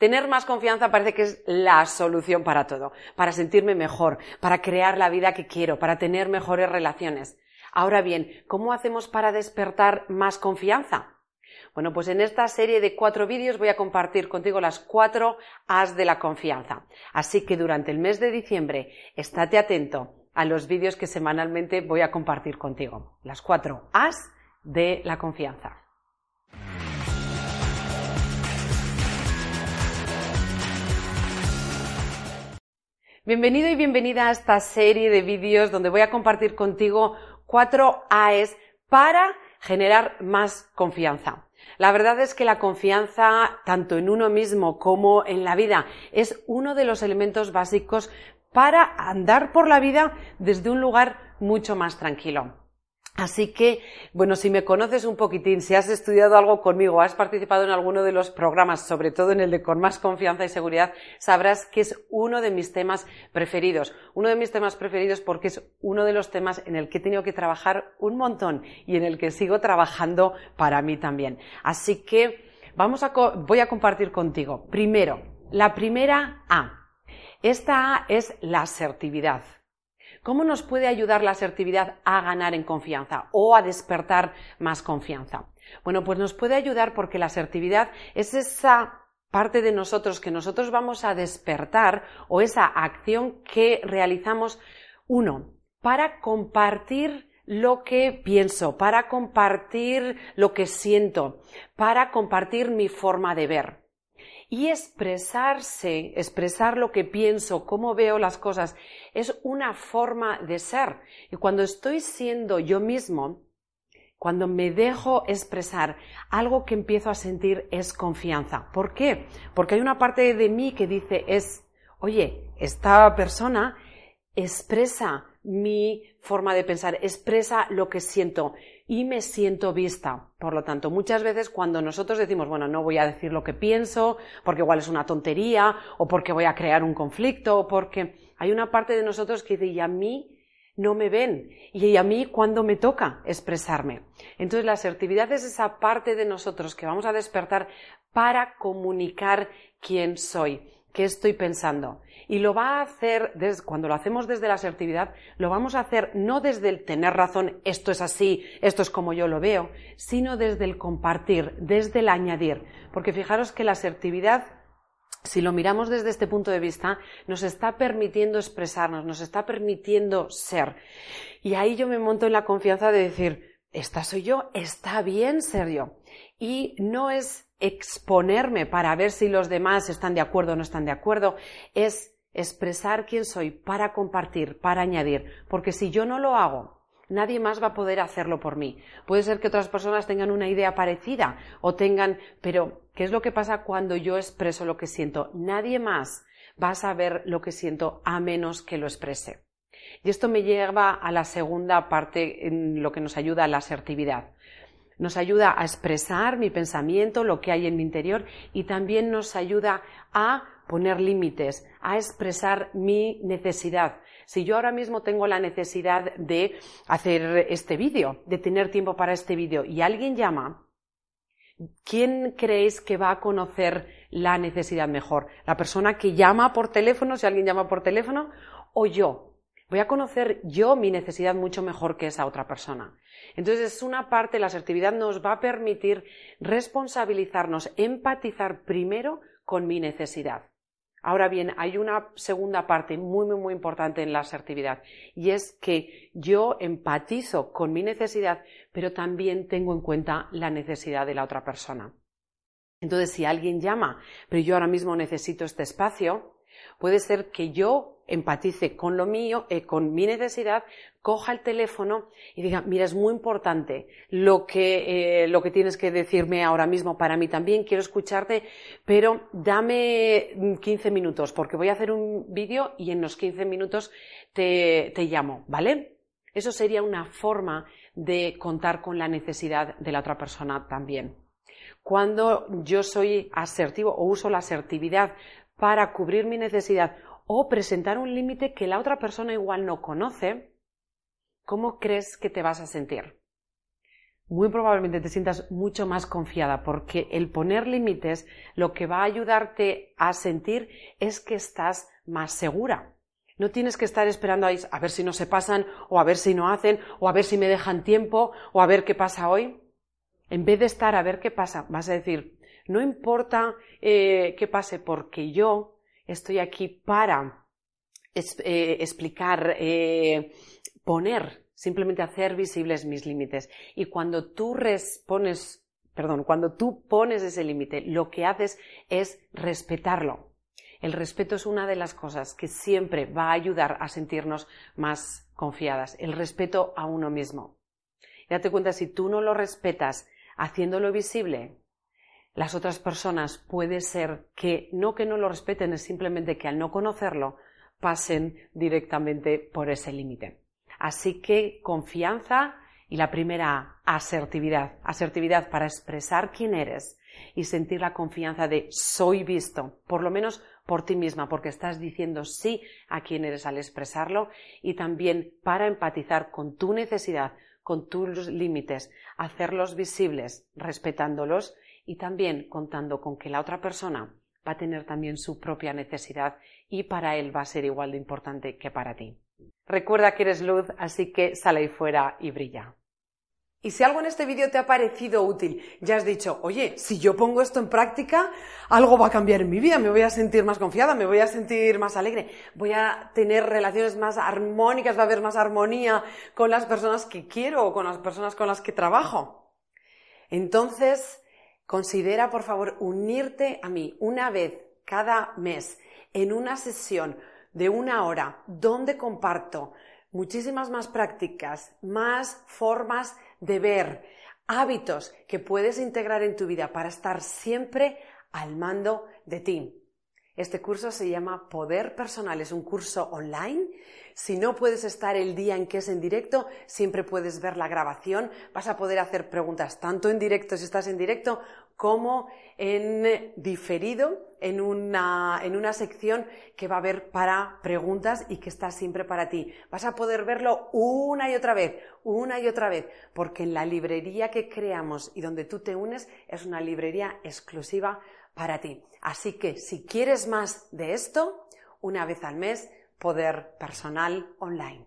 Tener más confianza parece que es la solución para todo, para sentirme mejor, para crear la vida que quiero, para tener mejores relaciones. Ahora bien, ¿cómo hacemos para despertar más confianza? Bueno, pues en esta serie de cuatro vídeos voy a compartir contigo las cuatro As de la confianza. Así que durante el mes de diciembre, estate atento a los vídeos que semanalmente voy a compartir contigo. Las cuatro As de la confianza. Bienvenido y bienvenida a esta serie de vídeos donde voy a compartir contigo cuatro AES para generar más confianza. La verdad es que la confianza, tanto en uno mismo como en la vida, es uno de los elementos básicos para andar por la vida desde un lugar mucho más tranquilo. Así que, bueno, si me conoces un poquitín, si has estudiado algo conmigo, has participado en alguno de los programas, sobre todo en el de Con más confianza y seguridad, sabrás que es uno de mis temas preferidos. Uno de mis temas preferidos porque es uno de los temas en el que he tenido que trabajar un montón y en el que sigo trabajando para mí también. Así que vamos a, voy a compartir contigo. Primero, la primera A. Esta A es la asertividad. ¿Cómo nos puede ayudar la asertividad a ganar en confianza o a despertar más confianza? Bueno, pues nos puede ayudar porque la asertividad es esa parte de nosotros que nosotros vamos a despertar o esa acción que realizamos, uno, para compartir lo que pienso, para compartir lo que siento, para compartir mi forma de ver. Y expresarse, expresar lo que pienso, cómo veo las cosas, es una forma de ser. Y cuando estoy siendo yo mismo, cuando me dejo expresar, algo que empiezo a sentir es confianza. ¿Por qué? Porque hay una parte de mí que dice es, oye, esta persona expresa mi forma de pensar, expresa lo que siento y me siento vista. Por lo tanto, muchas veces cuando nosotros decimos, bueno, no voy a decir lo que pienso, porque igual es una tontería, o porque voy a crear un conflicto, o porque hay una parte de nosotros que dice, y a mí no me ven, y a mí cuando me toca expresarme. Entonces, la asertividad es esa parte de nosotros que vamos a despertar para comunicar quién soy, qué estoy pensando. Y lo va a hacer, cuando lo hacemos desde la asertividad, lo vamos a hacer no desde el tener razón, esto es así, esto es como yo lo veo, sino desde el compartir, desde el añadir. Porque fijaros que la asertividad si lo miramos desde este punto de vista, nos está permitiendo expresarnos, nos está permitiendo ser. Y ahí yo me monto en la confianza de decir, esta soy yo, está bien ser yo. Y no es exponerme para ver si los demás están de acuerdo o no están de acuerdo, es expresar quién soy para compartir, para añadir, porque si yo no lo hago, nadie más va a poder hacerlo por mí. Puede ser que otras personas tengan una idea parecida o tengan, pero ¿qué es lo que pasa cuando yo expreso lo que siento? Nadie más va a saber lo que siento a menos que lo exprese. Y esto me lleva a la segunda parte en lo que nos ayuda a la asertividad. Nos ayuda a expresar mi pensamiento, lo que hay en mi interior y también nos ayuda a poner límites, a expresar mi necesidad. Si yo ahora mismo tengo la necesidad de hacer este vídeo, de tener tiempo para este vídeo y alguien llama, ¿quién creéis que va a conocer la necesidad mejor? ¿La persona que llama por teléfono, si alguien llama por teléfono, o yo? Voy a conocer yo mi necesidad mucho mejor que esa otra persona. Entonces, es una parte, la asertividad nos va a permitir responsabilizarnos, empatizar primero con mi necesidad. Ahora bien, hay una segunda parte muy, muy, muy importante en la asertividad y es que yo empatizo con mi necesidad, pero también tengo en cuenta la necesidad de la otra persona. Entonces, si alguien llama, pero yo ahora mismo necesito este espacio, Puede ser que yo empatice con lo mío, eh, con mi necesidad, coja el teléfono y diga, mira, es muy importante lo que, eh, lo que tienes que decirme ahora mismo para mí también, quiero escucharte, pero dame 15 minutos porque voy a hacer un vídeo y en los 15 minutos te, te llamo, ¿vale? Eso sería una forma de contar con la necesidad de la otra persona también. Cuando yo soy asertivo o uso la asertividad para cubrir mi necesidad o presentar un límite que la otra persona igual no conoce, ¿cómo crees que te vas a sentir? Muy probablemente te sientas mucho más confiada porque el poner límites lo que va a ayudarte a sentir es que estás más segura. No tienes que estar esperando a, ver si no se pasan o a ver si no hacen o a ver si me dejan tiempo o a ver qué pasa hoy. En vez de estar a ver qué pasa, vas a decir, no importa eh, qué pase porque yo estoy aquí para eh, explicar, eh, poner, simplemente hacer visibles mis límites. Y cuando tú respones, perdón, cuando tú pones ese límite, lo que haces es respetarlo. El respeto es una de las cosas que siempre va a ayudar a sentirnos más confiadas. El respeto a uno mismo. Date cuenta, si tú no lo respetas haciéndolo visible, las otras personas puede ser que no que no lo respeten, es simplemente que al no conocerlo pasen directamente por ese límite. Así que confianza y la primera, asertividad. Asertividad para expresar quién eres y sentir la confianza de soy visto, por lo menos por ti misma, porque estás diciendo sí a quién eres al expresarlo y también para empatizar con tu necesidad, con tus límites, hacerlos visibles, respetándolos y también contando con que la otra persona va a tener también su propia necesidad y para él va a ser igual de importante que para ti. Recuerda que eres luz, así que sale ahí fuera y brilla. Y si algo en este vídeo te ha parecido útil, ya has dicho, oye, si yo pongo esto en práctica, algo va a cambiar en mi vida, me voy a sentir más confiada, me voy a sentir más alegre, voy a tener relaciones más armónicas, va a haber más armonía con las personas que quiero o con las personas con las que trabajo. Entonces, Considera, por favor, unirte a mí una vez cada mes en una sesión de una hora donde comparto muchísimas más prácticas, más formas de ver, hábitos que puedes integrar en tu vida para estar siempre al mando de ti. Este curso se llama Poder Personal, es un curso online. Si no puedes estar el día en que es en directo, siempre puedes ver la grabación. Vas a poder hacer preguntas tanto en directo si estás en directo como en diferido en una, en una sección que va a haber para preguntas y que está siempre para ti. Vas a poder verlo una y otra vez, una y otra vez, porque en la librería que creamos y donde tú te unes es una librería exclusiva para ti. Así que si quieres más de esto, una vez al mes, poder personal online.